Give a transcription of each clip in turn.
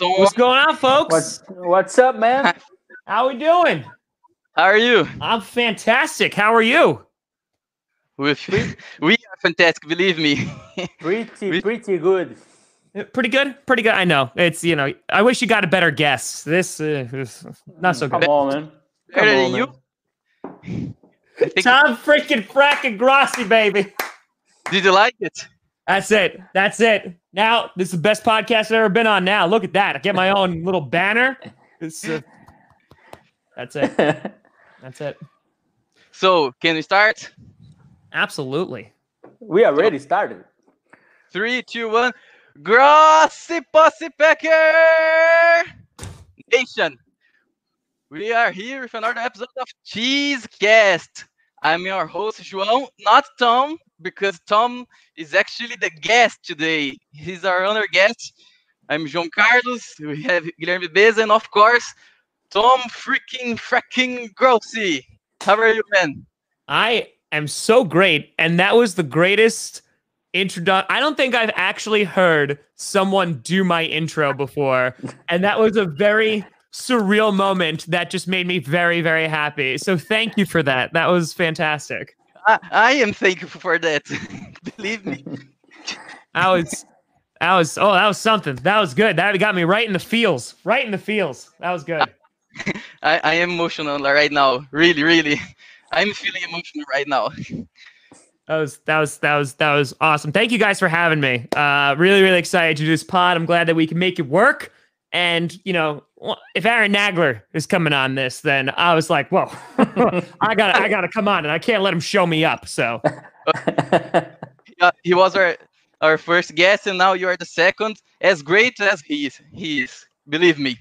go- Hi, What's going on, folks? What's what's up, man? How we doing? How are you? I'm fantastic. How are you? With we are fantastic. Believe me. Pretty We- pretty good. Pretty good. Pretty good. I know. It's you know. I wish you got a better guess. This uh, is not so Come good. on, man. Come Better on, you? man. I think, Tom freaking fracking Grossi, baby. did you like it? That's it. That's it. Now this is the best podcast I've ever been on. Now look at that. I get my own little banner. It's, uh, that's it. That's it. So can we start? Absolutely. we already started. Three, two, one. Grossi Posse Packer Nation. We are here with another episode of Cheesecast. I'm your host, João, not Tom, because Tom is actually the guest today. He's our honor guest. I'm João Carlos. We have Guilherme Beza, and of course, Tom freaking fracking Grossi. How are you, man? I am so great. And that was the greatest introduction. I don't think I've actually heard someone do my intro before. And that was a very surreal moment that just made me very, very happy. So thank you for that. That was fantastic. I, I am thankful for that. Believe me. That was. That was oh that was something that was good that got me right in the feels right in the feels that was good I, I am emotional right now. Really, really. I'm feeling emotional right now. That was that was that was that was awesome. Thank you guys for having me. Uh, really really excited to do this pod. I'm glad that we can make it work. And you know, if Aaron Nagler is coming on this, then I was like, whoa, I gotta I gotta come on, and I can't let him show me up. So Uh, he was our our first guest, and now you are the second. As great as he is, he is. Believe me.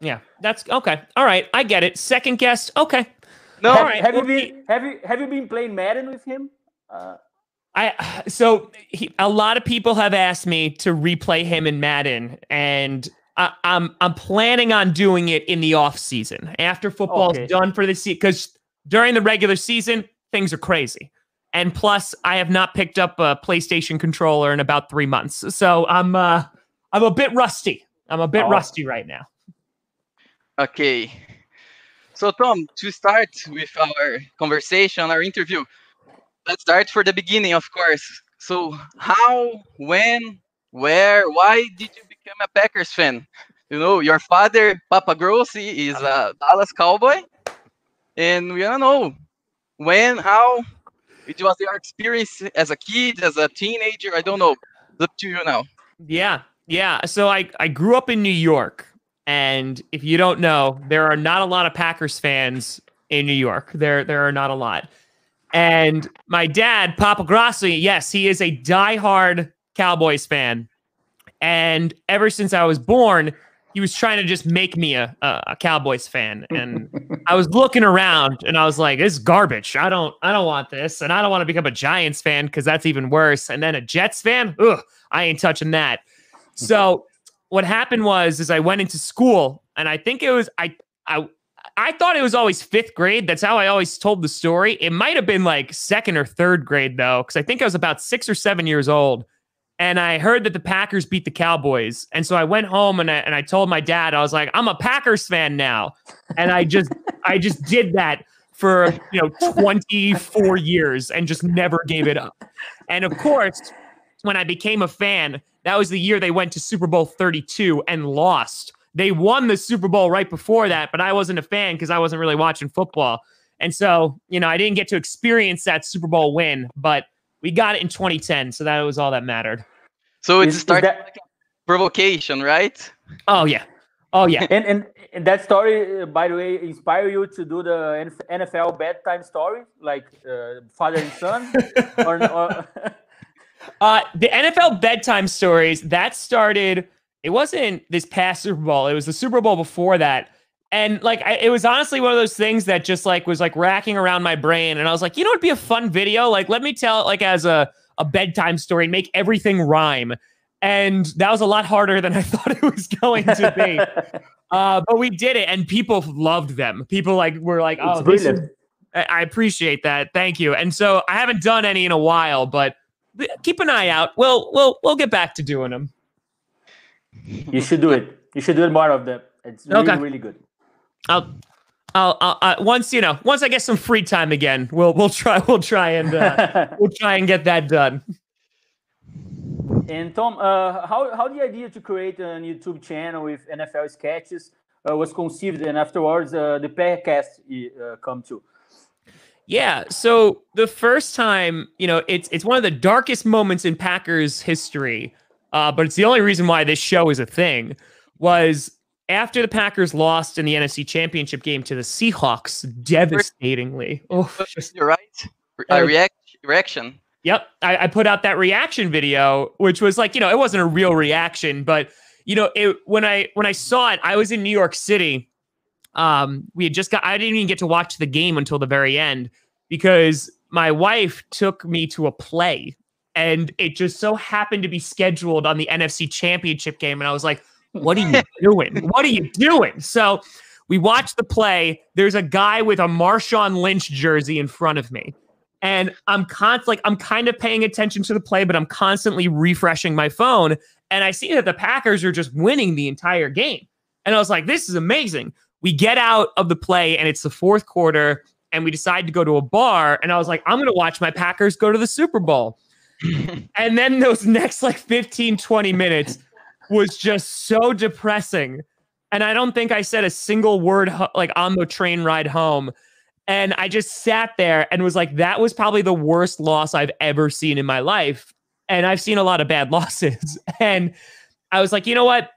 yeah, that's okay. All right, I get it. Second guest, okay. No, have, right, have you been have you have you been playing Madden with him? Uh, I so he, a lot of people have asked me to replay him in Madden, and I, I'm I'm planning on doing it in the off season after football's Okay. done for the season. Because during the regular season, things are crazy, and plus, I have not picked up a PlayStation controller in about three months, so I'm uh I'm a bit rusty. I'm a bit Oh. rusty right now. Okay. So, Tom, to start with our conversation, our interview, let's start for the beginning, of course. So, how, when, where, why did you become a Packers fan? You know, your father, Papa Grossi, is a Dallas Cowboy, and we don't know when, how. It was your experience as a kid, as a teenager. I don't know. It's up to you now. Yeah, yeah. So I I grew up in New York, and if you don't know, there are not a lot of Packers fans in New York. There there are not a lot. And my dad, Papa Grossi, yes, he is a diehard Cowboys fan. And ever since I was born, he was trying to just make me a, a, a Cowboys fan. And I was looking around and I was like, this is garbage. I don't I don't want this. And I don't want to become a Giants fan because that's even worse. And then a Jets fan, ugh, I ain't touching that. So what happened was is I went into school and I think it was I I I thought it was always fifth grade. That's how I always told the story. It might have been like second or third grade though, because I think I was about six or seven years old. And I heard that the Packers beat the Cowboys. And so I went home and I, and I told my dad, I was like, I'm a Packers fan now. And I just I just did that for you know 24 years and just never gave it up. And of course, when I became a fan, that was the year they went to Super Bowl 32 and lost. They won the Super Bowl right before that, but I wasn't a fan because I wasn't really watching football. And so, you know, I didn't get to experience that Super Bowl win, but we got it in 2010. So that was all that mattered. So it Is- is started that- like a provocation, right? Oh, yeah. Oh, yeah. and, and and that story, uh, by the way, inspire you to do the NFL bedtime story, like uh, father and son, or, or Uh, the NFL bedtime stories that started. It wasn't this past Super Bowl. It was the Super Bowl before that, and like I, it was honestly one of those things that just like was like racking around my brain, and I was like, you know, it'd be a fun video. Like, let me tell it like as a a bedtime story and make everything rhyme. And that was a lot harder than I thought it was going to be. uh, but we did it, and people loved them. People like were like, "Oh, this is. I appreciate that. Thank you. And so I haven't done any in a while, but keep an eye out. We'll we'll we'll get back to doing them. You should do it. You should do it more of that. It's really, really good. I'll, I'll, I'll uh, once you know, once I get some free time again, we'll we'll try we'll try and uh, we'll try and get that done. And Tom, uh, how how the idea to create a YouTube channel with NFL sketches uh, was conceived, and afterwards uh, the podcast uh, come to. Yeah. So the first time, you know, it's it's one of the darkest moments in Packers history, uh, but it's the only reason why this show is a thing. Was after the Packers lost in the NFC Championship game to the Seahawks, devastatingly. Oh, You're right. Uh, A react reaction. Yep. I, I put out that reaction video, which was like, you know, it wasn't a real reaction, but you know, it when I when I saw it, I was in New York City. Um, we had just got I didn't even get to watch the game until the very end because my wife took me to a play and it just so happened to be scheduled on the NFC championship game. And I was like, what are you doing? What are you doing? So we watch the play. There's a guy with a Marshawn Lynch jersey in front of me and I'm const like I'm kind of paying attention to the play, but I'm constantly refreshing my phone, and I see that the Packers are just winning the entire game, and I was like, "This is amazing." We get out of the play, and it's the fourth quarter, and we decide to go to a bar, and I was like, "I'm going to watch my Packers go to the Super Bowl," and then those next like 15, 20 minutes was just so depressing, and I don't think I said a single word like on the train ride home. And I just sat there and was like, that was probably the worst loss I've ever seen in my life. And I've seen a lot of bad losses. And I was like, you know what?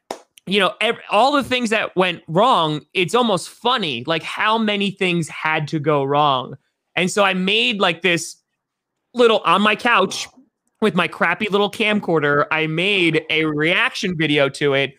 You know, ev- all the things that went wrong, it's almost funny, like how many things had to go wrong. And so I made like this little on my couch with my crappy little camcorder. I made a reaction video to it.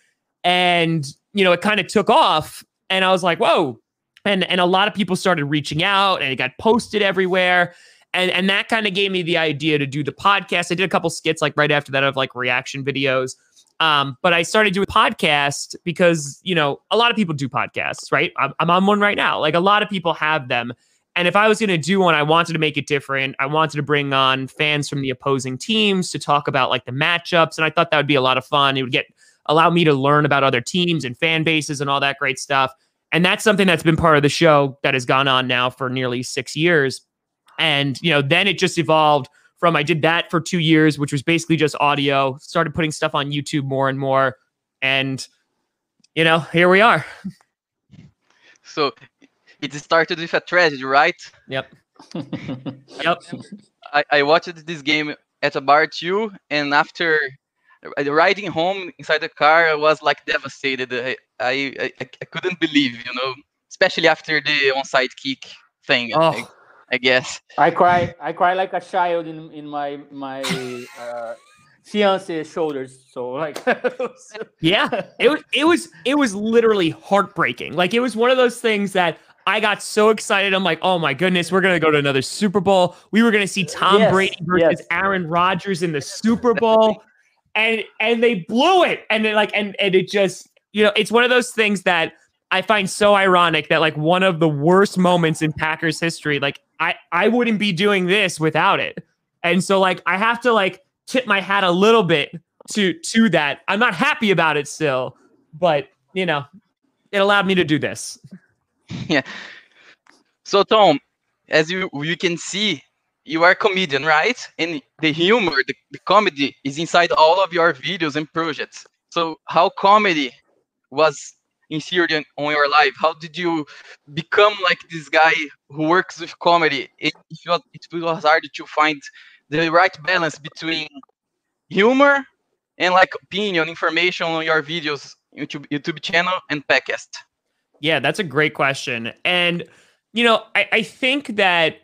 And, you know, it kind of took off. And I was like, whoa, and and a lot of people started reaching out and it got posted everywhere and and that kind of gave me the idea to do the podcast i did a couple skits like right after that of like reaction videos um, but i started doing podcast because you know a lot of people do podcasts right I'm, I'm on one right now like a lot of people have them and if i was going to do one i wanted to make it different i wanted to bring on fans from the opposing teams to talk about like the matchups and i thought that would be a lot of fun it would get allow me to learn about other teams and fan bases and all that great stuff and that's something that's been part of the show that has gone on now for nearly six years. And, you know, then it just evolved from I did that for two years, which was basically just audio, started putting stuff on YouTube more and more. And, you know, here we are. So it started with a tragedy, right? Yep. Yep. I, I watched this game at a bar too, and after riding home inside the car, I was like devastated. I I, I, I couldn't believe, you know, especially after the onside kick thing. I, Oh, I guess. I cry. I cry like a child in in my my uh, fiance shoulders. So like, yeah. It was it was it was literally heartbreaking. Like it was one of those things that I got so excited. I'm like, oh my goodness, we're gonna go to another Super Bowl. We were gonna see Tom Yes, Brady versus yes. Aaron Rodgers in the Super Bowl. And and they blew it. And then like and and it just, you know, it's one of those things that I find so ironic that like one of the worst moments in Packers history, like I I wouldn't be doing this without it. And so like I have to like tip my hat a little bit to to that. I'm not happy about it still, but you know, it allowed me to do this. So Tom, as you you can see, you are a comedian, right? And the humor, the, the comedy is inside all of your videos and projects. So how comedy was inserted in, on your life? How did you become like this guy who works with comedy? It, it, was, it was hard to find the right balance between humor and like opinion, information on your videos, YouTube YouTube channel and podcast. Yeah, that's a great question. And, you know, I, I think that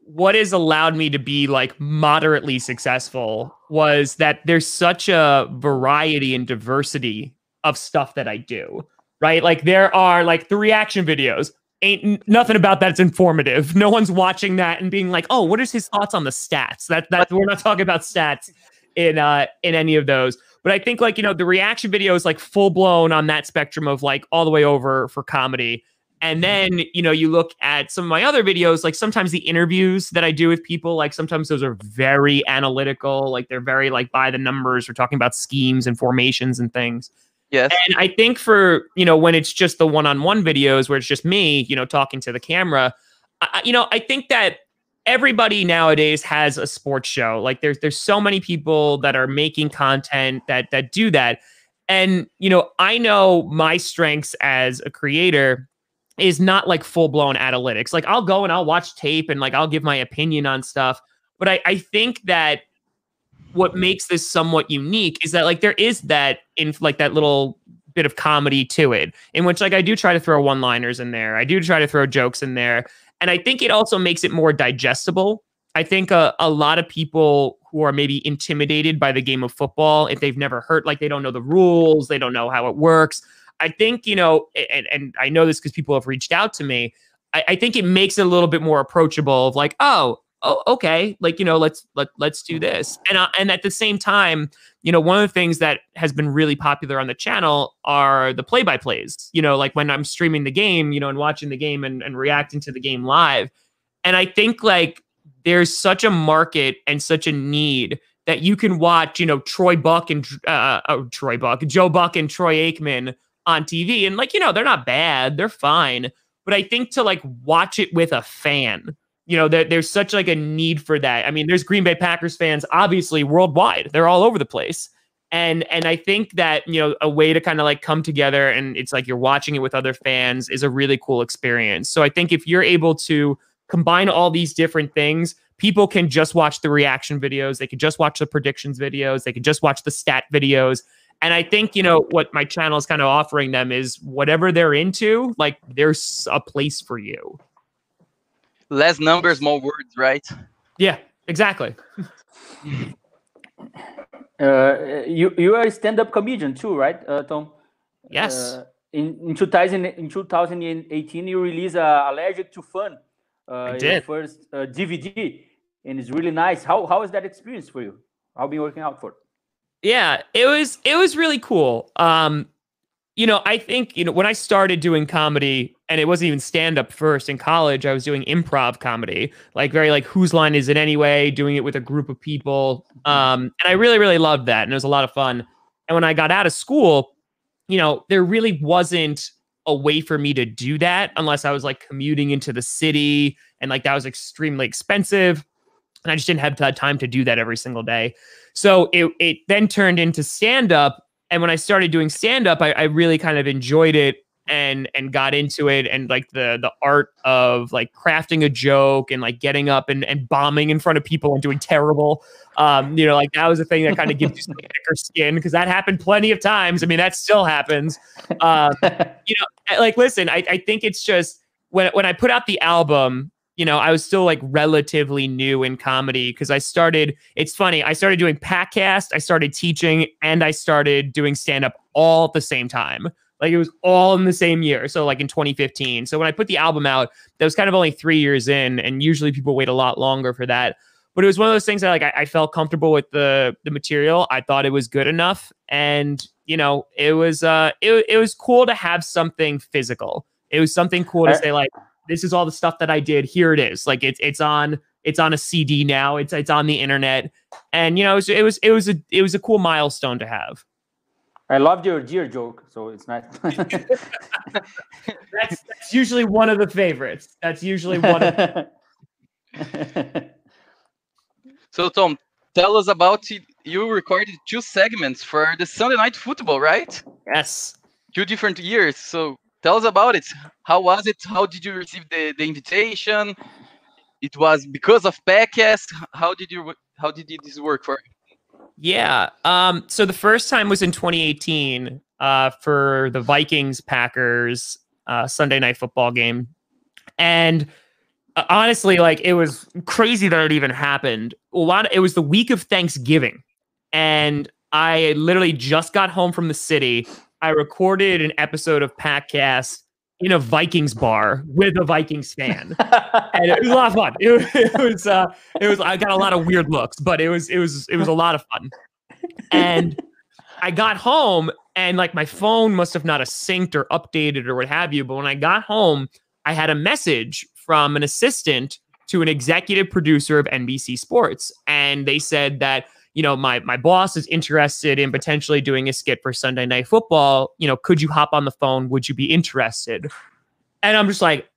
what has allowed me to be like moderately successful was that there's such a variety and diversity of stuff that I do, right? Like there are like the reaction videos. Ain't nothing about that's informative. No one's watching that and being like, "Oh, what is his thoughts on the stats?" That that we're not talking about stats in uh in any of those. But I think like, you know, the reaction video is like full blown on that spectrum of like all the way over for comedy. And mm-hmm. then, you know, you look at some of my other videos, like sometimes the interviews that I do with people, like sometimes those are very analytical, like they're very like by the numbers. We're talking about schemes and formations and things. Yes. And I think for, you know, when it's just the one on one videos where it's just me, you know, talking to the camera, I, you know, I think that everybody nowadays has a sports show. Like there's there's so many people that are making content that that do that. And you know, I know my strengths as a creator is not like full blown analytics. Like I'll go and I'll watch tape and like I'll give my opinion on stuff. But I, I think that what makes this somewhat unique is that like there is that in like that little bit of comedy to it in which like I do try to throw one liners in there. I do try to throw jokes in there. And I think it also makes it more digestible. I think a, a lot of people who are maybe intimidated by the game of football, if they've never heard, like they don't know the rules, they don't know how it works. I think, you know, and, and I know this because people have reached out to me. I, I think it makes it a little bit more approachable of like, oh, oh, okay, like you know, let's let let's do this. And uh, and at the same time, you know, one of the things that has been really popular on the channel are the play by plays. You know, like when I'm streaming the game, you know, and watching the game and, and reacting to the game live. And I think like there's such a market and such a need that you can watch, you know, Troy Buck and uh, oh, Troy Buck, Joe Buck and Troy Aikman on TV, and like you know, they're not bad, they're fine. But I think to like watch it with a fan you know, there, there's such like a need for that. I mean, there's Green Bay Packers fans obviously worldwide. They're all over the place. And and I think that, you know, a way to kind of like come together and it's like you're watching it with other fans is a really cool experience. So I think if you're able to combine all these different things, people can just watch the reaction videos, they can just watch the predictions videos, they can just watch the stat videos. And I think, you know, what my channel is kind of offering them is whatever they're into, like there's a place for you less numbers, more words, right? Yeah, exactly. uh, you you are a stand-up comedian too, right, uh, Tom? Yes. Uh, in, in 2000 in 2018, you released uh, "Allergic to Fun." Uh, I did. first uh, DVD, and it's really nice. How how is that experience for you? How been working out for? Yeah, it was it was really cool. Um, you know, I think, you know, when I started doing comedy, and it wasn't even stand up first in college, I was doing improv comedy, like very like whose line is it anyway, doing it with a group of people. Um, and I really, really loved that. And it was a lot of fun. And when I got out of school, you know, there really wasn't a way for me to do that unless I was like commuting into the city and like that was extremely expensive. And I just didn't have time to do that every single day. So it, it then turned into stand up and when I started doing stand up, I, I really kind of enjoyed it and and got into it and like the the art of like crafting a joke and like getting up and, and bombing in front of people and doing terrible. Um you know like that was a thing that kind of gives you some thicker skin because that happened plenty of times. I mean that still happens. Um you know like listen I, I think it's just when when i put out the album you know, I was still like relatively new in comedy because I started, it's funny, I started doing Packcast, I started teaching, and I started doing stand up all at the same time. Like it was all in the same year. So, like in 2015. So, when I put the album out, that was kind of only three years in. And usually people wait a lot longer for that. But it was one of those things that like I, I felt comfortable with the the material. I thought it was good enough. And, you know, it was uh it, it was cool to have something physical. It was something cool to say, like, this is all the stuff that I did. Here it is. Like it's it's on it's on a CD now. It's it's on the internet, and you know it was it was it was a it was a cool milestone to have. I loved your deer joke, so it's nice. that's, that's usually one of the favorites. That's usually one. Of so Tom, tell us about you recorded two segments for the Sunday Night Football, right? Yes. Two different years. So tell us about it. How was it? How did you receive the, the invitation? It was because of Packcast. How did you how did this work for you? Yeah. Um, so the first time was in 2018 uh, for the Vikings Packers uh, Sunday night football game. And uh, honestly, like it was crazy that it even happened. A lot of, it was the week of Thanksgiving. And I literally just got home from the city I recorded an episode of Packcast in a Vikings bar with a Vikings fan, and it was a lot of fun. It, it was, uh, it was. I got a lot of weird looks, but it was, it was, it was a lot of fun. And I got home, and like my phone must have not synced or updated or what have you. But when I got home, I had a message from an assistant to an executive producer of NBC Sports, and they said that you know, my my boss is interested in potentially doing a skit for Sunday Night Football. You know, could you hop on the phone? Would you be interested? And I'm just like,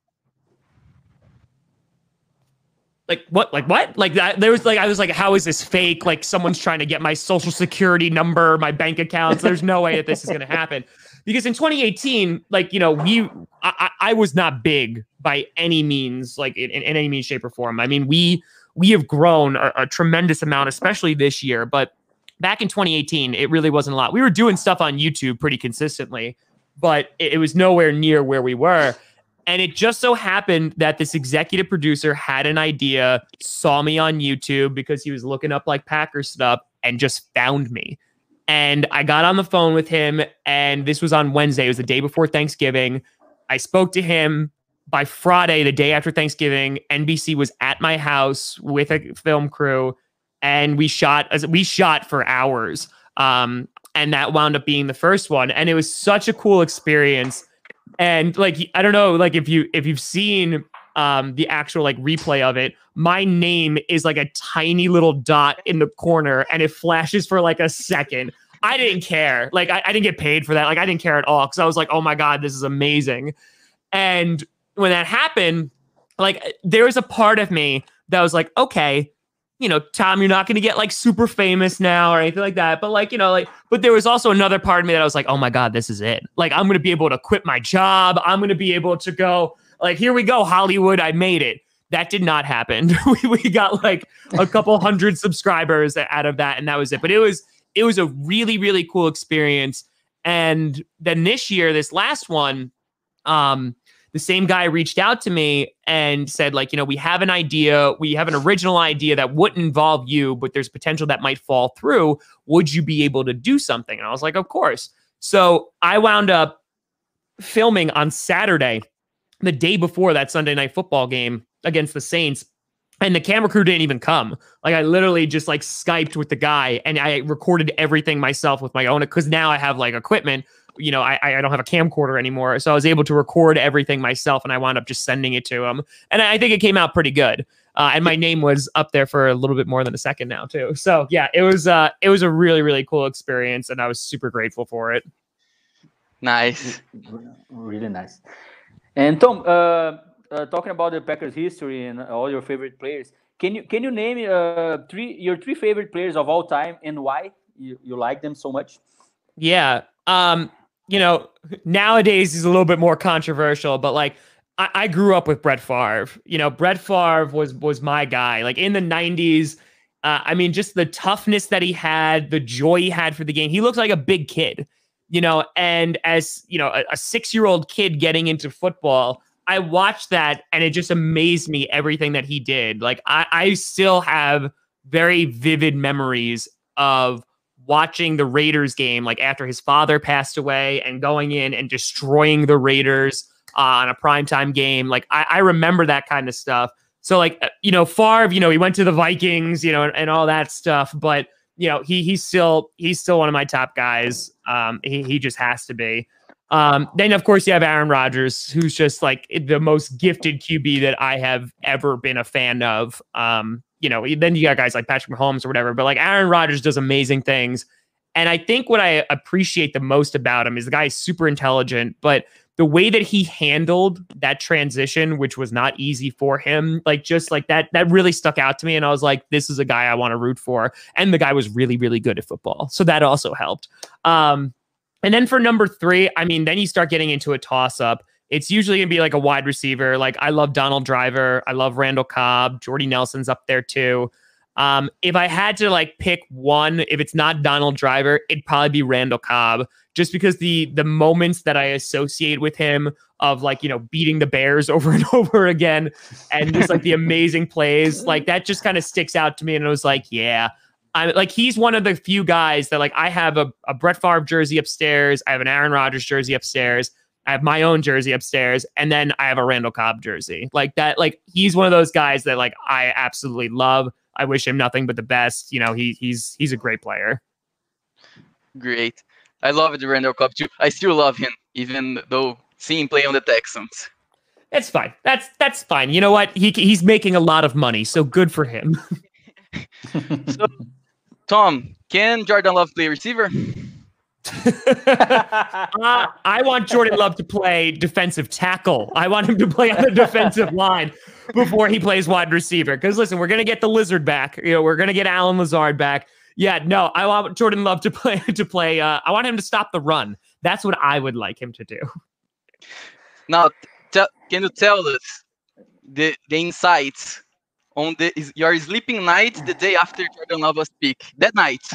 like what like what like that there was like i was like how is this fake like someone's trying to get my social security number my bank accounts there's no way that this is going to happen because in 2018 like you know we i, I was not big by any means like in, in any means shape or form i mean we we have grown a, a tremendous amount especially this year but back in 2018 it really wasn't a lot we were doing stuff on youtube pretty consistently but it, it was nowhere near where we were and it just so happened that this executive producer had an idea, saw me on YouTube because he was looking up like Packer stuff and just found me. And I got on the phone with him, and this was on Wednesday. It was the day before Thanksgiving. I spoke to him by Friday, the day after Thanksgiving. NBC was at my house with a film crew, and we shot. as We shot for hours, um, and that wound up being the first one. And it was such a cool experience and like I don't know, like if you if you've seen um the actual like replay of it, my name is like a tiny little dot in the corner, and it flashes for like a second. I didn't care. Like I, I didn't get paid for that. Like I didn't care at all because I was like, oh my god, this is amazing. And when that happened, like there was a part of me that was like, okay, you know, Tom, you're not going to get like super famous now or anything like that. But like, you know, like, but there was also another part of me that I was like, oh my God, this is it. Like, I'm going to be able to quit my job. I'm going to be able to go, like, here we go, Hollywood, I made it. That did not happen. we, we got like a couple hundred subscribers out of that, and that was it. But it was, it was a really, really cool experience. And then this year, this last one, um, the same guy reached out to me and said like you know we have an idea we have an original idea that wouldn't involve you but there's potential that might fall through. Would you be able to do something? And i was like of course. So i wound up filming on saturday the day before that sunday night football game against the saints and the camera crew didn't even come. Like i literally just like skyped with the guy and i recorded everything myself with my own because now i have like equipment you know, I, I don't have a camcorder anymore. So I was able to record everything myself and I wound up just sending it to him. And I think it came out pretty good. Uh, and my name was up there for a little bit more than a second now too. So yeah, it was uh it was a really, really cool experience and I was super grateful for it. Nice. Really nice. And Tom, uh, uh, talking about the Packers history and all your favorite players, can you can you name uh, three your three favorite players of all time and why you, you like them so much? Yeah. Um, you know, nowadays he's a little bit more controversial, but like I, I grew up with Brett Favre. You know, Brett Favre was was my guy. Like in the '90s, uh, I mean, just the toughness that he had, the joy he had for the game. He looks like a big kid, you know. And as you know, a, a six year old kid getting into football, I watched that and it just amazed me everything that he did. Like I, I still have very vivid memories of watching the Raiders game, like after his father passed away and going in and destroying the Raiders uh, on a primetime game. Like I, I, remember that kind of stuff. So like, uh, you know, Favre, you know, he went to the Vikings, you know, and, and all that stuff, but you know, he, he's still, he's still one of my top guys. Um, he, he just has to be. Um, then of course you have Aaron Rodgers, who's just like the most gifted QB that I have ever been a fan of. Um, you know, then you got guys like Patrick Mahomes or whatever, but like Aaron Rodgers does amazing things. And I think what I appreciate the most about him is the guy is super intelligent, but the way that he handled that transition, which was not easy for him, like just like that, that really stuck out to me. And I was like, this is a guy I want to root for. And the guy was really, really good at football. So that also helped. Um, and then for number three, I mean, then you start getting into a toss up it's usually gonna be like a wide receiver. Like I love Donald Driver, I love Randall Cobb, Jordy Nelson's up there too. Um, if I had to like pick one, if it's not Donald Driver, it'd probably be Randall Cobb, just because the the moments that I associate with him of like you know beating the Bears over and over again, and just like the amazing plays, like that just kind of sticks out to me. And I was like, yeah, I'm like he's one of the few guys that like I have a, a Brett Favre jersey upstairs, I have an Aaron Rodgers jersey upstairs. I have my own jersey upstairs, and then I have a Randall Cobb jersey. Like that, like he's one of those guys that like I absolutely love. I wish him nothing but the best. You know, he he's he's a great player. Great. I love the Randall Cobb too. I still love him, even though seeing play on the Texans. It's fine. That's that's fine. You know what? He he's making a lot of money, so good for him. so, Tom, can Jordan Love play receiver? Uh, I want Jordan Love to play defensive tackle. I want him to play on the defensive line before he plays wide receiver. Because listen, we're gonna get the lizard back. You know, we're gonna get Allen Lazard back. Yeah, no, I want Jordan Love to play to play. Uh, I want him to stop the run. That's what I would like him to do. Now, t- can you tell us the the insights on the your sleeping night the day after Jordan Love was pick? That night,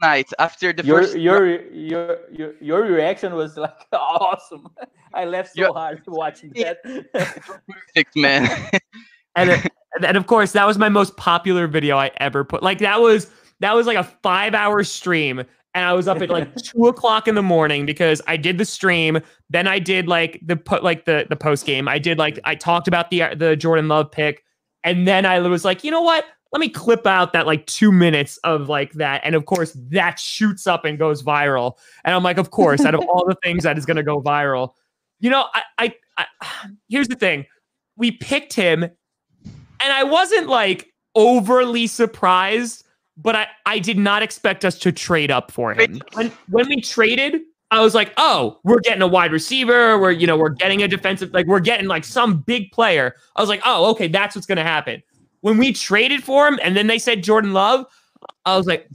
night after the your, first. Your your your your reaction was like awesome. I laughed so Your- hard watching that. perfect man. and it- and of course that was my most popular video I ever put. Like that was that was like a five hour stream, and I was up at like two o'clock in the morning because I did the stream. Then I did like the put like the the post game. I did like I talked about the uh, the Jordan Love pick, and then I was like, you know what? Let me clip out that like two minutes of like that, and of course that shoots up and goes viral. And I'm like, of course, out of all the things that is going to go viral, you know, I, I, I here's the thing: we picked him, and I wasn't like overly surprised, but I, I did not expect us to trade up for him. When when we traded, I was like, oh, we're getting a wide receiver, we're you know, we're getting a defensive, like we're getting like some big player. I was like, oh, okay, that's what's gonna happen. When we traded for him, and then they said Jordan Love, I was like,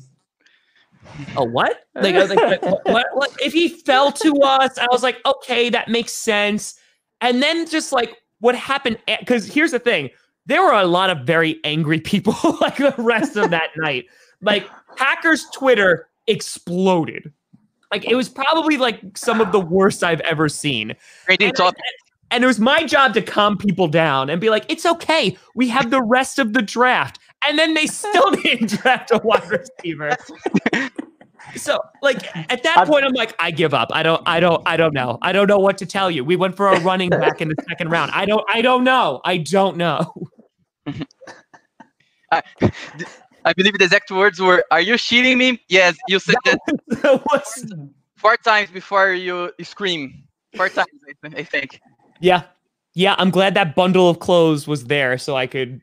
oh, what? Like, I was like, what, what, what? If he fell to us, I was like, okay, that makes sense. And then just like what happened, eh, because here's the thing there were a lot of very angry people like the rest of that night. Like Packers Twitter exploded. Like it was probably like some of the worst I've ever seen. Topic. And it was my job to calm people down and be like, it's okay. We have the rest of the draft. And then they still didn't draft a wide receiver. So like at that I've- point, I'm like, I give up. I don't, I don't, I don't know. I don't know what to tell you. We went for a running back in the second round. I don't, I don't know. I don't know. I, I believe the exact words were, "Are you cheating me?" Yes, you said that What's- four times before you scream. Four times, I think. Yeah, yeah. I'm glad that bundle of clothes was there so I could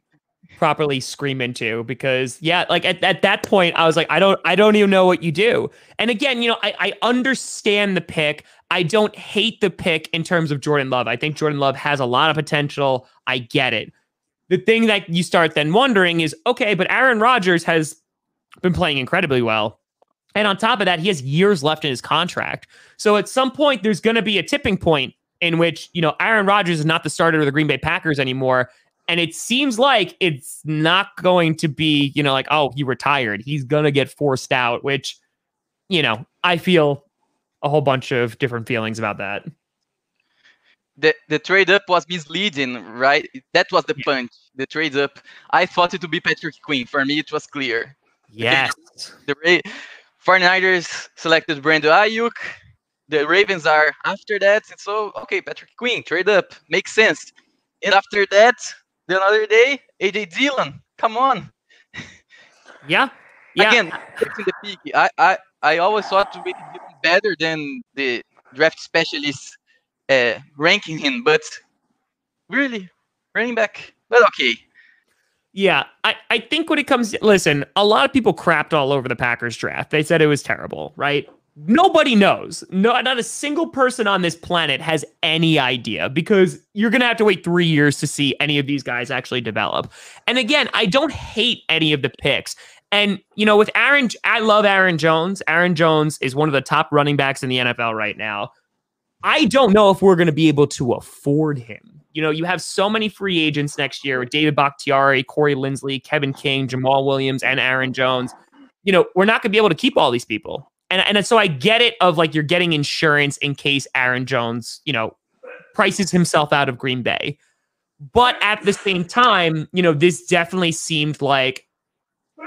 properly scream into because yeah, like at, at that point I was like, I don't, I don't even know what you do. And again, you know, I, I understand the pick. I don't hate the pick in terms of Jordan Love. I think Jordan Love has a lot of potential. I get it. The thing that you start then wondering is, okay, but Aaron Rodgers has been playing incredibly well. And on top of that, he has years left in his contract. So at some point, there's going to be a tipping point in which, you know, Aaron Rodgers is not the starter of the Green Bay Packers anymore. And it seems like it's not going to be, you know, like, oh, he retired. He's going to get forced out, which, you know, I feel a whole bunch of different feelings about that. The the trade up was misleading, right? That was the punch. The trade up. I thought it would be Patrick Queen. For me, it was clear. Yes. The Ra- 49ers selected Brandon Aiyuk. The Ravens are after that. And so, okay, Patrick Queen, trade up. Makes sense. And after that, the other day, AJ Dillon. Come on. Yeah. Yeah. Again, taking the peak. I, I, I always thought to even better than the draft specialists uh, ranking him, but really, running back. But okay. Yeah, I, I think when it comes, to, listen, a lot of people crapped all over the Packers draft. They said it was terrible, right? Nobody knows. No, not a single person on this planet has any idea because you're gonna have to wait three years to see any of these guys actually develop. And again, I don't hate any of the picks. And you know, with Aaron, I love Aaron Jones. Aaron Jones is one of the top running backs in the NFL right now. I don't know if we're going to be able to afford him. You know, you have so many free agents next year with David Bakhtiari, Corey Linsley, Kevin King, Jamaal Williams, and Aaron Jones. You know, we're not going to be able to keep all these people. And, and so I get it of like you're getting insurance in case Aaron Jones, you know, prices himself out of Green Bay. But at the same time, you know, this definitely seemed like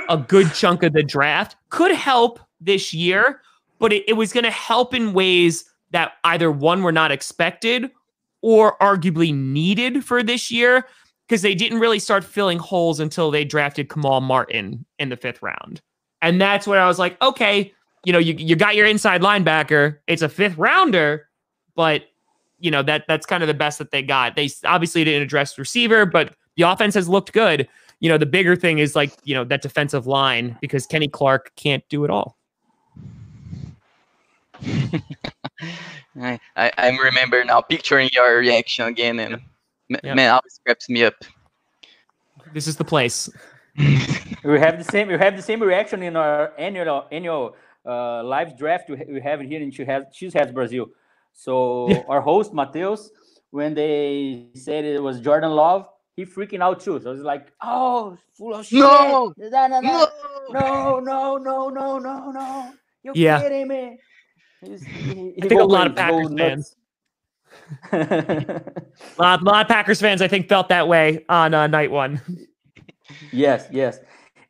a good chunk of the draft could help this year, but it, it was going to help in ways that either one were not expected or arguably needed for this year because they didn't really start filling holes until they drafted Kamal Martin in the fifth round. And that's where I was like, okay, you know, you, you got your inside linebacker. It's a fifth rounder, but you know, that that's kind of the best that they got. They obviously didn't address receiver, but the offense has looked good. you know, the bigger thing is like, you know, that defensive line because Kenny Clark can't do it all. I, I I'm remember now picturing your reaction again and m- Yep. man always cracks me up. This is the place. we have the same. We have the same reaction in our annual annual uh, live draft we, we have it here in Cheeseheads Cheeseheads Brazil. So Yeah. our host Mateus, when they said it was Jordan Love, he freaking out too. So it's like, oh, full of shit. No! Da, da, da. No! no, no, no, no, no, no. You're Yeah. kidding me. He's, he, he I think a lot of Packers fans. A lot, lot of Packers fans, I think, felt that way on uh, night one. Yes, yes.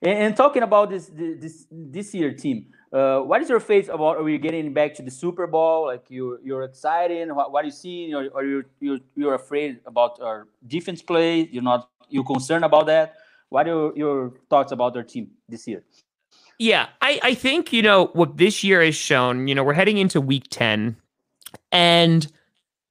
And, and talking about this this this year team, uh, what is your faith about? Are we getting back to the Super Bowl? Like you you're excited? What, what are you seeing? Or, or you you you're afraid about our defense play? You're not you concerned about that? What are your, thoughts about our team this year? Yeah, I, I think, you know, what this year has shown, you know, we're heading into week 10 and,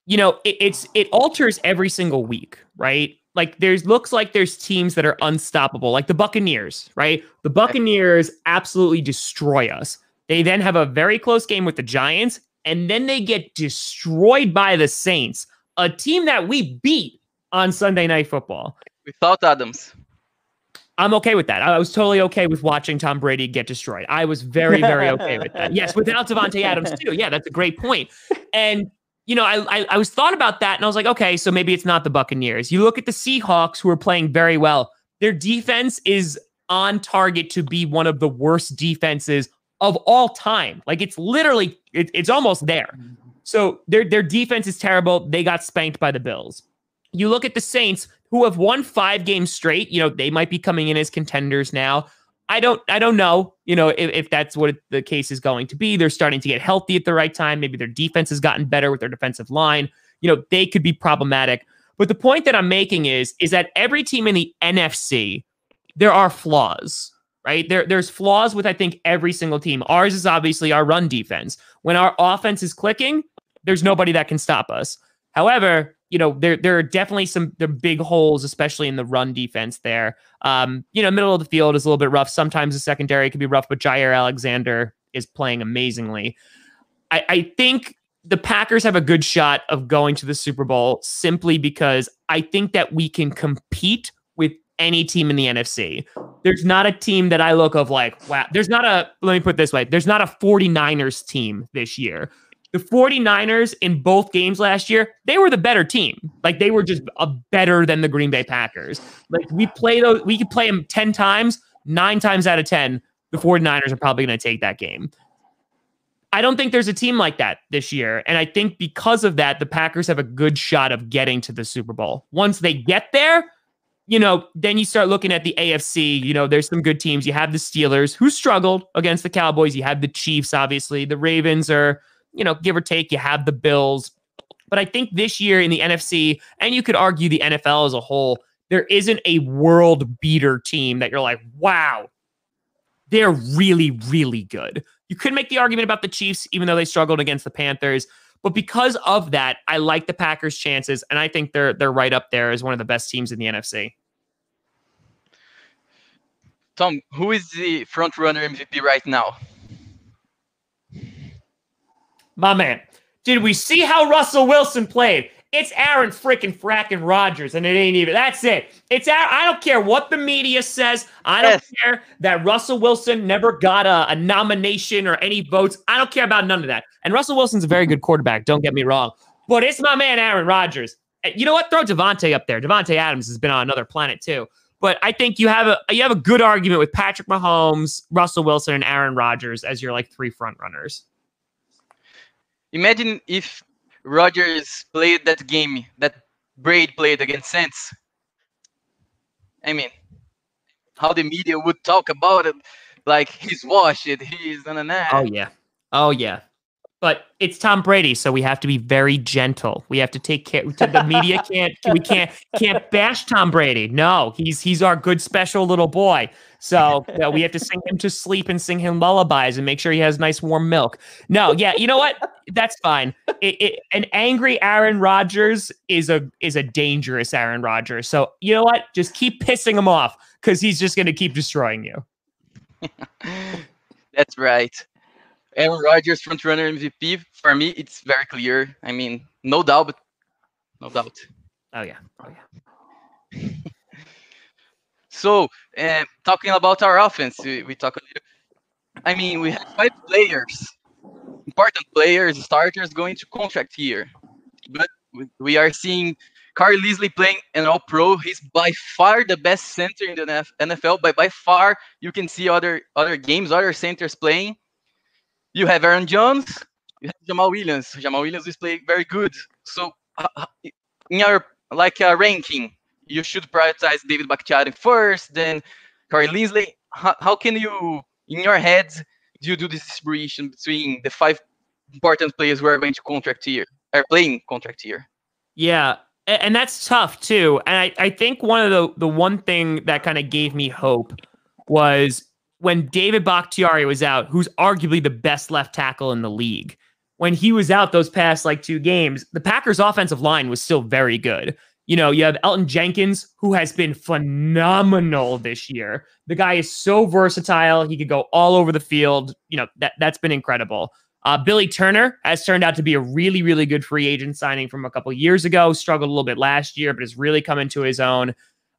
you know, it, it's, it alters every single week, right? Like there's looks like there's teams that are unstoppable, like the Buccaneers, right? The Buccaneers absolutely destroy us. They then have a very close game with the Giants and then they get destroyed by the Saints, a team that we beat on Sunday Night Football. Without Adams. I'm okay with that. I was totally okay with watching Tom Brady get destroyed. I was very, very okay with that. Yes, without Davante Adams too. Yeah, that's a great point. And you know, I, I I was thought about that, and I was like, okay, so maybe it's not the Buccaneers. You look at the Seahawks, who are playing very well. Their defense is on target to be one of the worst defenses of all time. Like it's literally, it, it's almost there. So their their defense is terrible. They got spanked by the Bills. You look at the Saints, who have won five games straight. You know they might be coming in as contenders now. I don't I don't know. You know if, if that's what the case is going to be. They're starting to get healthy at the right time. Maybe their defense has gotten better with their defensive line. You know they could be problematic. But the point that I'm making is is that every team in the NFC there are flaws right? There, there's flaws with I think every single team. Ours is obviously our run defense. When our offense is clicking, there's nobody that can stop us. However, you know there there are definitely some there big holes, especially in the run defense. There, um, you know, middle of the field is a little bit rough. Sometimes the secondary can be rough, but Jaire Alexander is playing amazingly. I, I think the Packers have a good shot of going to the Super Bowl simply because I think that we can compete with any team in the NFC. There's not a team that I look of like, wow, there's not a, let me put this way, there's not a 49ers team this year. The 49ers in both games last year, they were the better team. Like they were just a better than the Green Bay Packers. Like we play those, we could play them 10 times, nine times out of 10, the 49ers are probably going to take that game. I don't think there's a team like that this year. And I think because of that, the Packers have a good shot of getting to the Super Bowl. Once they get there, you know, then you start looking at the AFC. You know, there's some good teams. You have the Steelers who struggled against the Cowboys. You have the Chiefs, obviously. The Ravens are, you know, give or take. You have the Bills. But I think this year in the NFC, and you could argue the NFL as a whole, there isn't a world beater team that you're like, wow, they're really, really good. You could make the argument about the Chiefs, even though they struggled against the Panthers. But because of that, I like the Packers' chances, and I think they're they're right up there as one of the best teams in the NFC. Tom, who is the front runner MVP right now? My man, did we see how Russell Wilson played? It's Aaron freaking fracking Rodgers, and it ain't even. That's it. It's Aaron, I don't care what the media says. I don't Yes. care that Russell Wilson never got a, a nomination or any votes. I don't care about none of that. And Russell Wilson's a very good quarterback. Don't get me wrong, but it's my man Aaron Rodgers. Eh, you know what? Throw Davante up there. Davante Adams has been on another planet too. But I think you have a you have a good argument with Patrick Mahomes, Russell Wilson, and Aaron Rodgers as your like three front runners. Imagine if Rodgers played that game that Braid played against Saints. I mean, how the media would talk about it, like he's washed it, he's na na. Oh yeah. Oh yeah. But it's Tom Brady, so we have to be very gentle. We have to take care. The media can't. We can't can't bash Tom Brady. No, he's he's our good special little boy. So we have to sing him to sleep and sing him lullabies and make sure he has nice warm milk. No, yeah, you know what? That's fine. It, it, an angry Aaron Rodgers is a is a dangerous Aaron Rodgers. So you know what? Just keep pissing him off because he's just going to keep destroying you. That's right. Aaron Rodgers front runner MVP for me, it's very clear. I mean, no doubt, but no doubt. Oh yeah, oh yeah. so, uh, talking about our offense, we, we talk. I mean, we have five players, important players, starters going to contract here, but we are seeing Corey Linsley playing an All Pro. He's by far the best center in the NFL. But by far, you can see other other games, other centers playing you have Aaron Jones, you have Jamaal Williams. Jamaal Williams is playing very good. So uh, in your like a ranking, you should prioritize David Bakhtiari first, then Corey Linsley. How, how can you, in your head, do you do this distribution between the five important players who are going to contract here, are playing contract here? Yeah, and that's tough too. And I, I think one of the the one thing that kind of gave me hope was when David Bakhtiari was out, who's arguably the best left tackle in the league, when he was out those past like two games, the Packers' offensive line was still very good. You know, you have Elgton Jenkins, who has been phenomenal this year. The guy is so versatile; he could go all over the field. You know that that's been incredible. Uh, Billy Turner has turned out to be a really, really good free agent signing from a couple years ago. Struggled a little bit last year, but has really come into his own.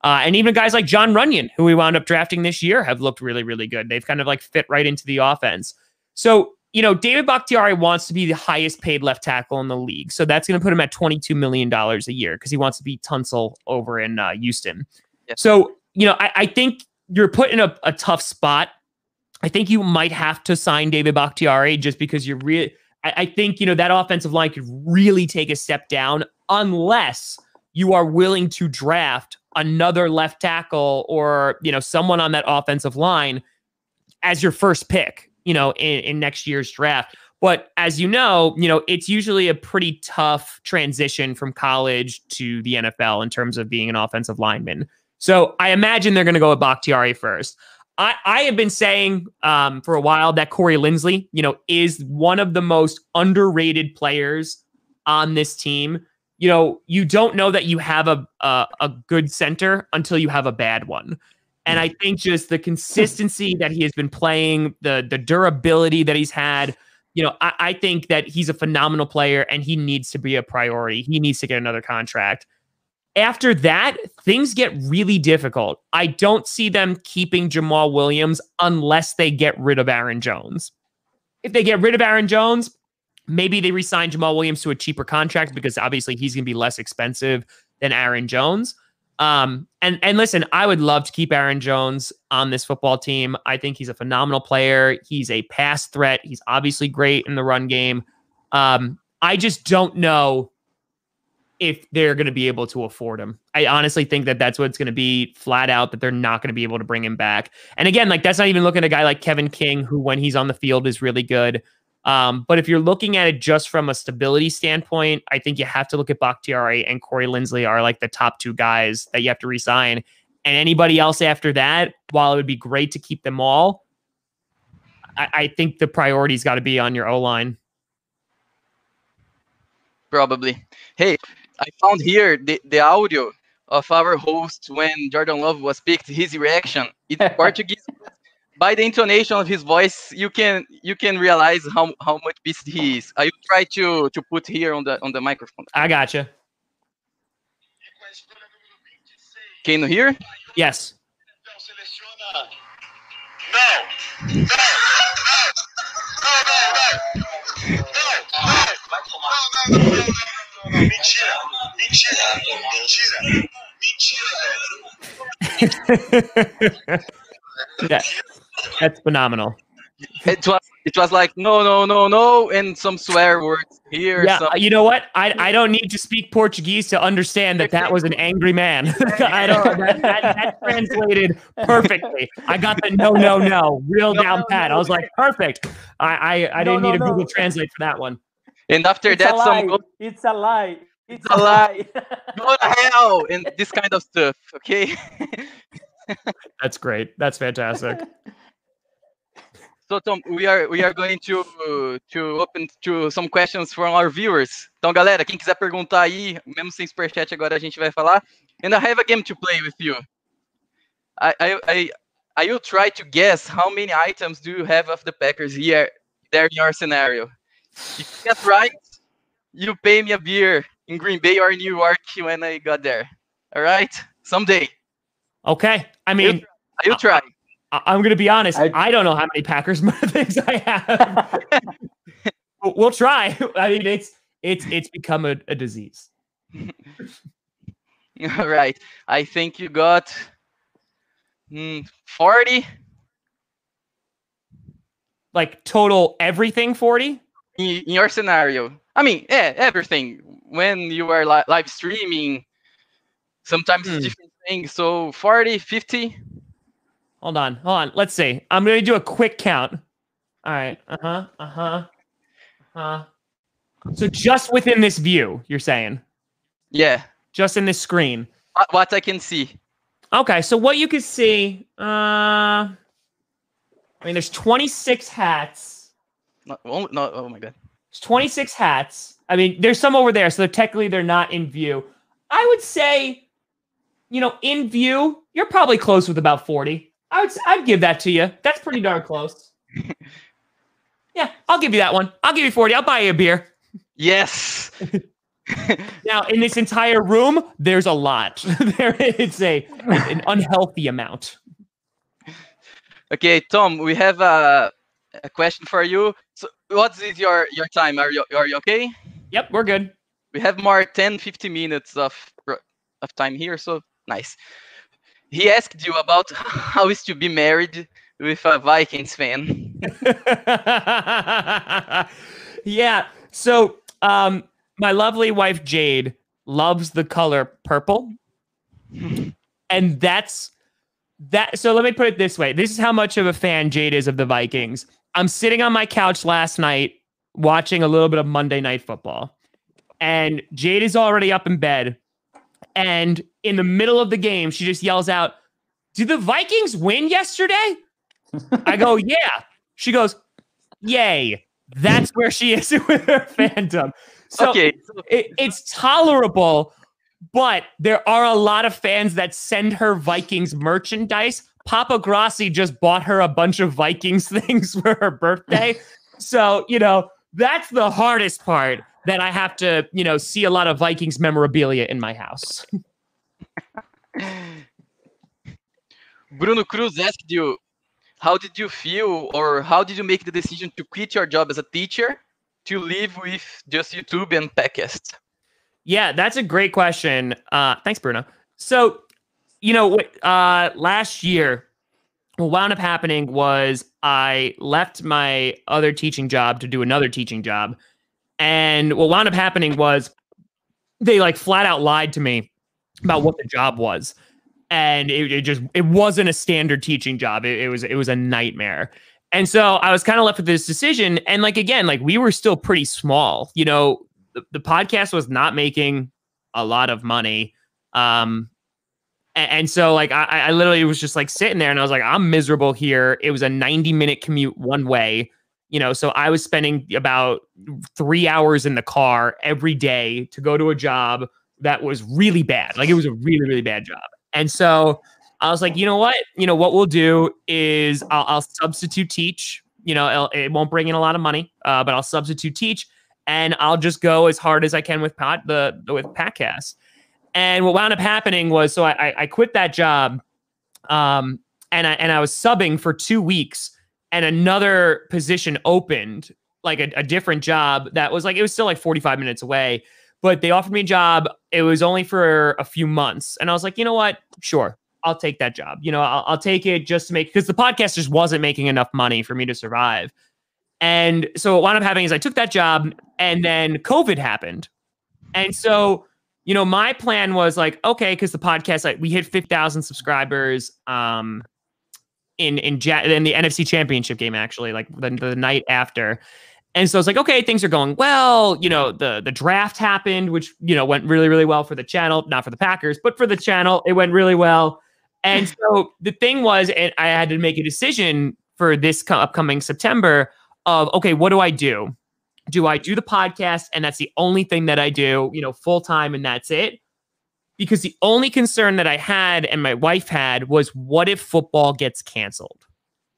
Uh, and even guys like Jon Runyan, who we wound up drafting this year, have looked really, really good. They've kind of like fit right into the offense. So, you know, David Bakhtiari wants to be the highest paid left tackle in the league. So that's going to put him at $22 million a year because he wants to be Tunsil over in uh, Houston. So, you know, I, I, think you're put in a, a tough spot. I think you might have to sign David Bakhtiari just because you're really, I think, you know, that offensive line could really take a step down unless you are willing to draft another left tackle or you know someone on that offensive line as your first pick you know in, in next year's draft. But as you know you know it's usually a pretty tough transition from college to the nfl in terms of being an offensive lineman. So i imagine they're going to go with bakhtiari first. I, I have been saying um, for a while that Corey Linsley, you know, is one of the most underrated players on this team you know, you don't know that you have a, a, a good center until you have a bad one. And I think just the consistency that he has been playing, the the durability that he's had, you know, I, I, think that he's a phenomenal player and he needs to be a priority. He needs to get another contract. After that, things get really difficult. I don't see them keeping Jamaal Williams unless they get rid of Aaron Jones. If they get rid of Aaron Jones, Maybe they resign Jamaal Williams to a cheaper contract because obviously he's going to be less expensive than Aaron Jones. Um, and and listen, I would love to keep Aaron Jones on this football team. I think he's a phenomenal player. He's a pass threat. He's obviously great in the run game. Um, I just don't know if they're going to be able to afford him. I honestly think that that's what it's going to be flat out that they're not going to be able to bring him back. And again, like that's not even looking at a guy like Kevin King, who when he's on the field is really good. Um, but if you're looking at it just from a stability standpoint, I think you have to look at Bakhtiari and Corey Linsley are like the top two guys that you have to resign. And anybody else after that, while it would be great to keep them all, I, I think the priority's got to be on your O line. Probably. Hey, I found here the, the audio of our host when Jordan Love was picked, his reaction. It's Portuguese by the intonation of his voice, you can you can realize how how much beast he is. I will try to to put here on the on the microphone. I gotcha. Can you hear? Yes. Mentira, mentira, mentira, yeah. That's phenomenal. it was it was like no no no no and some swear words here. Yeah, some- you know what? I I don't need to speak Portuguese to understand that that was an angry man. I don't. That, that, that translated perfectly. I got the no no no real No, down no, pat. I was like perfect. I I, I No, didn't no, need a no. Google Translate for that one. and after It's that some go, It's a lie. It's a a lie. go to hell and this kind of stuff. Okay. That's great. That's fantastic. So Tom, we are we are going to to open to some questions from our viewers. Então, galera, quem quiser perguntar aí, mesmo sem superchat agora a gente vai falar. And I have a game to play with you. I I I, I will try to guess how many items do you have of the Packers here there in your scenario. If you get right, you pay me a beer in Green Bay or New York when I got there. All right? Someday. Okay. I mean, I will try. I- I'm going to be honest. I- I, don't know how many Packers things I have. We'll try. I mean, it's it's it's become a, a disease. All right. I think you got mm, 40 Like total everything 40. in, in your scenario. I mean, yeah, everything. When you are li- live streaming, sometimes it's different things. So 40, 50. Hold on, hold on. Let's see. I'm going to do a quick count. All right. Uh huh. Uh huh. Uh huh. So just within this view, you're saying, Yeah. just in this screen. What, what I can see. Okay, so what you can see, uh, I mean, there's 26 hats. No, oh, no, oh my God. There's 26 hats. I mean, there's some over there, so technically they're not in view. I would say, you know, in view, you're probably close with about 40. I would, s- I'd give that to you. That's pretty darn close. yeah, I'll give you that one. I'll give you 40. I'll buy you a beer. Yes. Now, in this entire room, there's a lot. there, it's a an unhealthy amount. Okay, Tom, we have a, a question for you. So what is your, your time? Are you, are you okay? Yep, we're good. we have more 10 15 minutes of of time here so nice he asked you about how is to be married with a vikings fan yeah. So, um, my lovely wife Jade loves the color purple, and that's that. So let me put it this way: this is how much of a fan Jade is of the Vikings. I'm sitting on my couch last night watching a little bit of Monday Night Football, and Jade is already up in bed. And in the middle of the game, she just yells out, "Did the Vikings win yesterday?" I go, "Yeah." She goes, "Yay!" That's where she is with her fandom. So okay it, it's tolerable, but there are a lot of fans that send her Vikings merchandise. Papa Grassi just bought her a bunch of Vikings things for her birthday. so, you know, that's the hardest part that I have to, you know, see a lot of Vikings memorabilia in my house. bruno cruz asked you how did you feel or how did you make the decision to quit your job as a teacher to live with just youtube and podcast Yeah, that's a great question. Uh, thanks, Bruno. So, you know, uh, last year, what wound up happening was I left my other teaching job to do another teaching job. And what wound up happening was they like flat out lied to me about what the job was. And it, it just it wasn't a standard teaching job. It, it was it was a nightmare. And so I was kind of left with this decision. And like again, like we were still pretty small. You know, the, the podcast was not making a lot of money. Um, a- and, so like I, I literally was just like sitting there and I was like, I'm miserable here. It was a 90 minute commute one way, you know, so I was spending about three hours in the car every day to go to a job that was really bad. Like it was a really, really bad job. And so I was like, you know what? You know, what we'll do is I'll, I'll substitute teach. You know, it'll- it won't bring in a lot of money, uh, but I'll substitute teach and I'll just go as hard as I can with pod the with Packcast. And what wound up happening was, so I I, quit that job, um, and I and I was subbing for two weeks, and another position opened, like a, a different job that was like it was still like forty five minutes away, but they offered me a job. It was only for a few months, and I was like, you know what, sure. I'll take that job. You know, I'll, I'll take it just to make because the podcast just wasn't making enough money for me to survive. And so what wound up happening is I took that job, and then COVID happened, and so you know my plan was like okay because the podcast like we hit 5000 subscribers um in in in the nfc championship game actually like the, the night after and so it's like okay things are going well you know the the draft happened which you know went really really well for the channel not for the packers but for the channel it went really well and so the thing was and i had to make a decision for this co- upcoming september of okay what do i do do I do the podcast and that's the only thing that I do, you know, full time and that's it? Because the only concern that I had and my wife had was what if football gets canceled?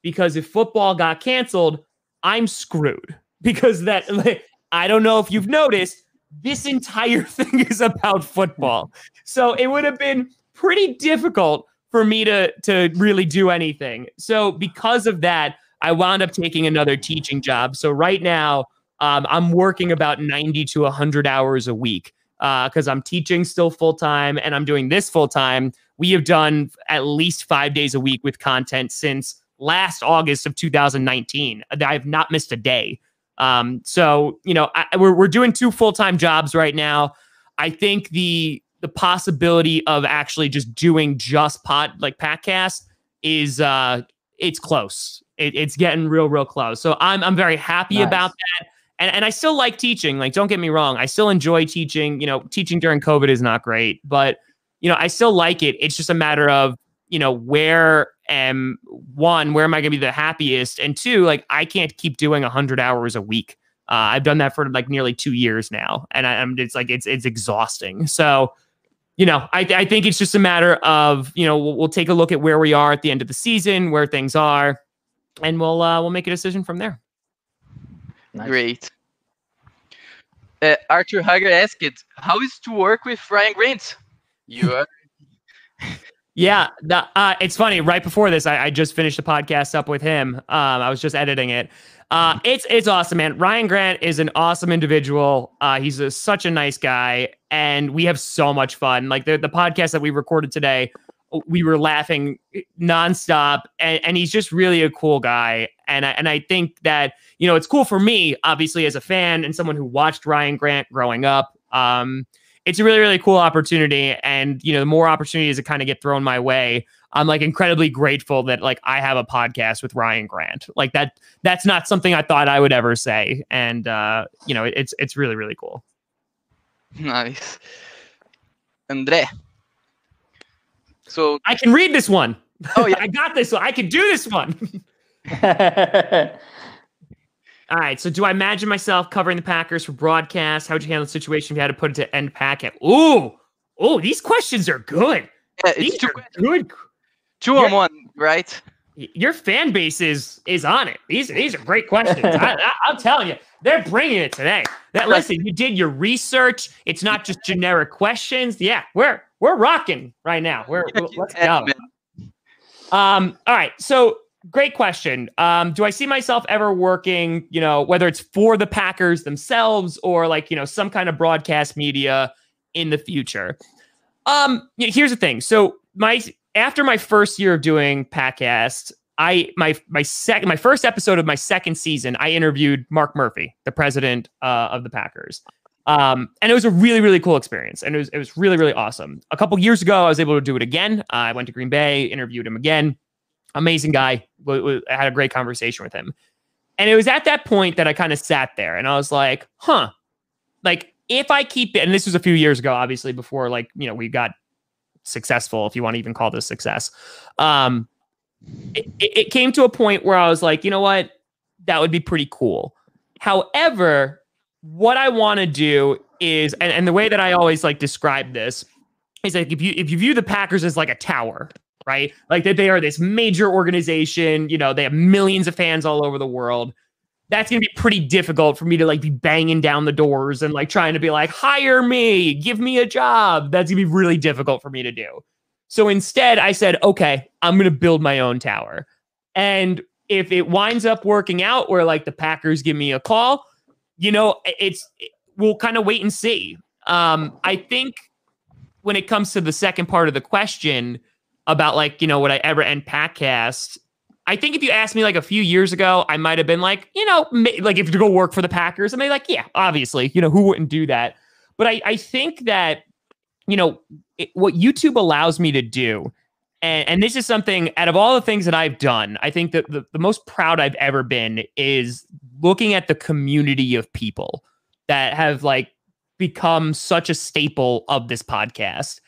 Because if football got canceled, I'm screwed. Because that, like, I don't know if you've noticed, this entire thing is about football. So it would have been pretty difficult for me to to really do anything. So because of that, I wound up taking another teaching job. So right now, um, I'm working about 90 to 100 hours a week because uh, I'm teaching still full time and I'm doing this full time. We have done at least five days a week with content since last August of 2019. I have not missed a day. Um, so you know, I, we're we're doing two full time jobs right now. I think the the possibility of actually just doing just pod like podcast is uh it's close. It, it's getting real real close. So I'm I'm very happy nice. about that and, and I still like teaching. Like, don't get me wrong. I still enjoy teaching. You know, teaching during COVID is not great, but you know, I still like it. It's just a matter of, you know, where am one, where am I going to be the happiest? And two, like, I can't keep doing 100 hours a week. Uh, I've done that for like nearly two years now, and I, am it's like it's it's exhausting. So, you know, I I think it's just a matter of you know we'll, we'll take a look at where we are at the end of the season, where things are, and we'll uh, we'll make a decision from there. Nice. Great. Uh, Arthur Hager asked, "How is to work with Ryan Grant?" You are. Yeah, the, uh, it's funny. Right before this, I, I, just finished a podcast up with him. Um, I was just editing it. Uh, it's it's awesome, man. Ryan Grant is an awesome individual. Uh, he's a, such a nice guy, and we have so much fun. Like the the podcast that we recorded today, we were laughing nonstop, and, and he's just really a cool guy. And I, and I think that you know it's cool for me, obviously as a fan and someone who watched Ryan Grant growing up. Um, it's a really really cool opportunity, and you know the more opportunities that kind of get thrown my way, I'm like incredibly grateful that like I have a podcast with Ryan Grant. Like that that's not something I thought I would ever say, and uh, you know it's it's really really cool. Nice, Andre. So I can read this one. Oh yeah, I got this. One. I can do this one. All right. So, do I imagine myself covering the Packers for broadcast? How would you handle the situation if you had to put it to end Packcast? Ooh, oh, these questions are good. Yeah, it's these two, good. Two on one, right? Your fan base is is on it. These these are great questions. I, am telling you, they're bringing it today. That listen, you did your research. It's not just generic questions. Yeah, we're we're rocking right now. We're, let's go. Um. All right. So great question. Um, do I see myself ever working, you know, whether it's for the Packers themselves or like, you know, some kind of broadcast media in the future? Um, here's the thing. So my after my first year of doing Packcast, I my my second my first episode of my second season, I interviewed Mark Murphy, the president uh, of the Packers. Um, and it was a really, really cool experience. And it was, it was really, really awesome. A couple years ago, I was able to do it again. Uh, I went to Green Bay, interviewed him again amazing guy. I had a great conversation with him. And it was at that point that I kind of sat there and I was like, huh, like if I keep it, and this was a few years ago, obviously, before like, you know, we got successful, if you want to even call this success. Um, it, it came to a point where I was like, you know what? That would be pretty cool. However, what I want to do is, and, and the way that I always like describe this is like if you if you view the Packers as like a tower, right? Like that they are this major organization, you know, they have millions of fans all over the world. That's going to be pretty difficult for me to like be banging down the doors and like trying to be like, hire me, give me a job. That's going to be really difficult for me to do. So instead, I said, okay, I'm going to build my own tower. And if it winds up working out where like the Packers give me a call, you know, it's we'll kind of wait and see. Um, I think when it comes to the second part of the question, about like, you know, would I ever end Packcast? I think if you asked me like a few years ago, I might have been like, you know, like if you go work for the Packers, I may like, yeah, obviously, you know, who wouldn't do that? But I, I think that, you know, it, what YouTube allows me to do, and, and this is something out of all the things that I've done, I think that the, the most proud I've ever been is looking at the community of people that have like become such a staple of this podcast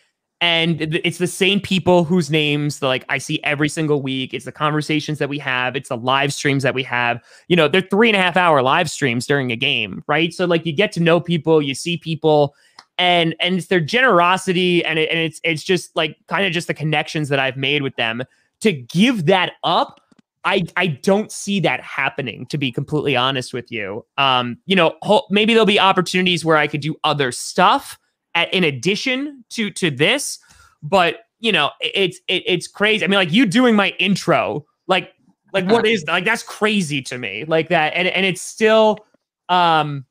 and it's the same people whose names like I see every single week. It's the conversations that we have. It's the live streams that we have. You know, they're three and a half hour live streams during a game, right? So like you get to know people, you see people, and and it's their generosity, and it, and it's it's just like kind of just the connections that I've made with them. To give that up, I I don't see that happening. To be completely honest with you, um, you know, ho- maybe there'll be opportunities where I could do other stuff at, in addition to to this. But you know, it's it, it's crazy. I mean, like you doing my intro, like like what is like that's crazy to me, like that, and and it's still um,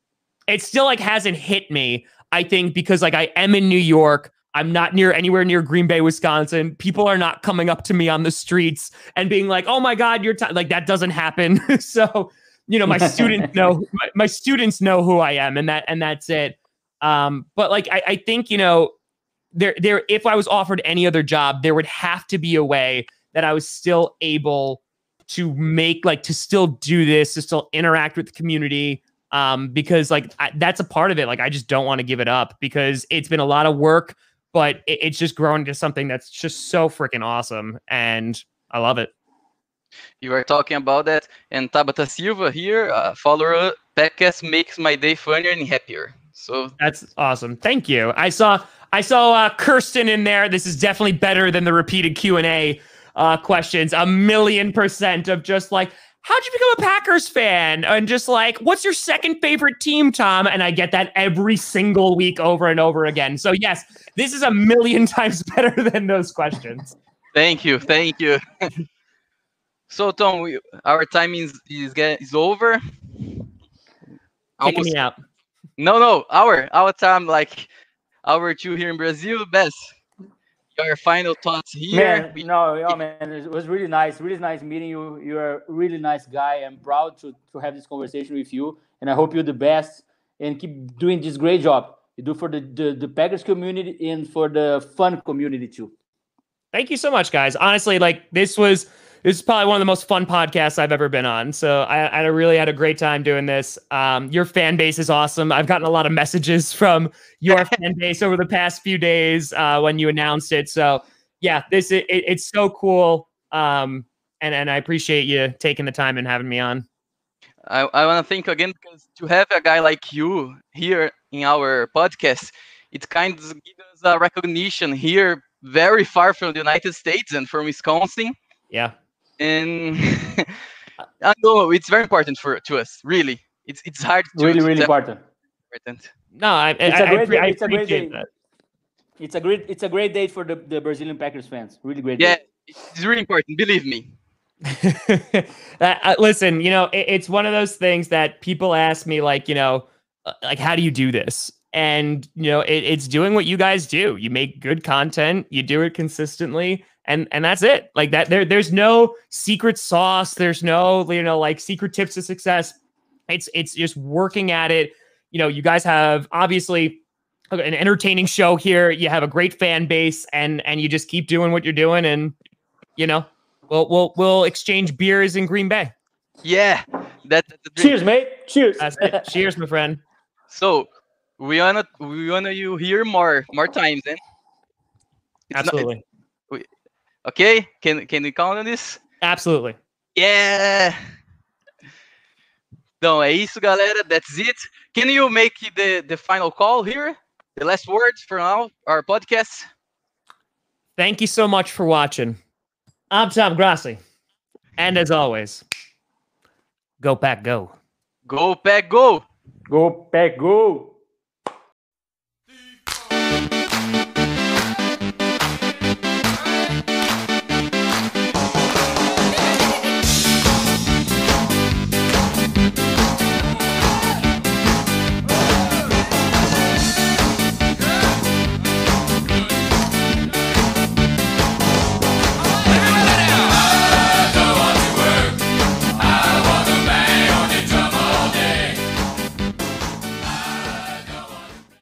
it still like hasn't hit me. I think because like I am in New York. I'm not near anywhere near Green Bay, Wisconsin. People are not coming up to me on the streets and being like, "Oh my God, you're t-. like that doesn't happen." so, you know, my students know my, my, students know who I am, and that and that's it. Um, but like I, I think you know there there if I was offered any other job, there would have to be a way that I was still able to make like to still do this, to still interact with the community. Um, because like I, that's a part of it. Like I just don't want to give it up because it's been a lot of work, but it, it's just grown into something that's just so freaking awesome, and I love it. You are talking about that, and Tabata Silva here, uh, follower Packcast makes my day funnier and happier. So that's awesome. Thank you. I saw I saw uh, Kirsten in there. This is definitely better than the repeated Q and A uh, questions. A million percent of just like, how'd you become a Packers fan? And just like, what's your second favorite team, Tom? And I get that every single week over and over again. So yes, this is a million times better than those questions. Thank you. Thank you. so Tom, we, our time is is, get, is over. Taking me out. No, no, our our time like our two here in Brazil. Best your final thoughts here. Man, we, no, yeah, man, it was really nice. Really nice meeting you. You're a really nice guy. I'm proud to to have this conversation with you, and I hope you're the best and keep doing this great job you do for the the, the Packers community and for the fun community too. Thank you so much, guys. Honestly, like this was this is probably one of the most fun podcasts I've ever been on. So I, I really had a great time doing this. Um, your fan base is awesome. I've gotten a lot of messages from your fan base over the past few days uh, when you announced it. So yeah, this it, it's so cool. Um, and and I appreciate you taking the time and having me on. I, I want to thank again because to have a guy like you here in our podcast, it kind of gives us a recognition here, very far from the United States and from Wisconsin. Yeah and I know it's very important for to us. Really, it's it's hard. To, really, really important. Important. No, I, it's I, a great, I, I it's a great day. That. It's a great it's a great day for the, the Brazilian Packers fans. Really great. Yeah, day. it's really important. Believe me. uh, listen, you know, it, it's one of those things that people ask me, like, you know, uh, like, how do you do this? And you know, it, it's doing what you guys do. You make good content. You do it consistently and and that's it. Like that there there's no secret sauce. There's no you know like secret tips to success. It's it's just working at it. You know you guys have obviously an entertaining show here. You have a great fan base and and you just keep doing what you're doing and you know we'll we'll we'll exchange beers in green bay. Yeah that, cheers mate. Cheers. Cheers my friend. So we wanna we wanna you hear more more times eh? then absolutely Okay, can can we count on this? Absolutely. Yeah. Então é isso, galera. That's it. Can you make the the final call here? The last words for now, our podcast. Thank you so much for watching. I'm Tom Grassi. And as always, go pack go. Go pack go. Go pack go.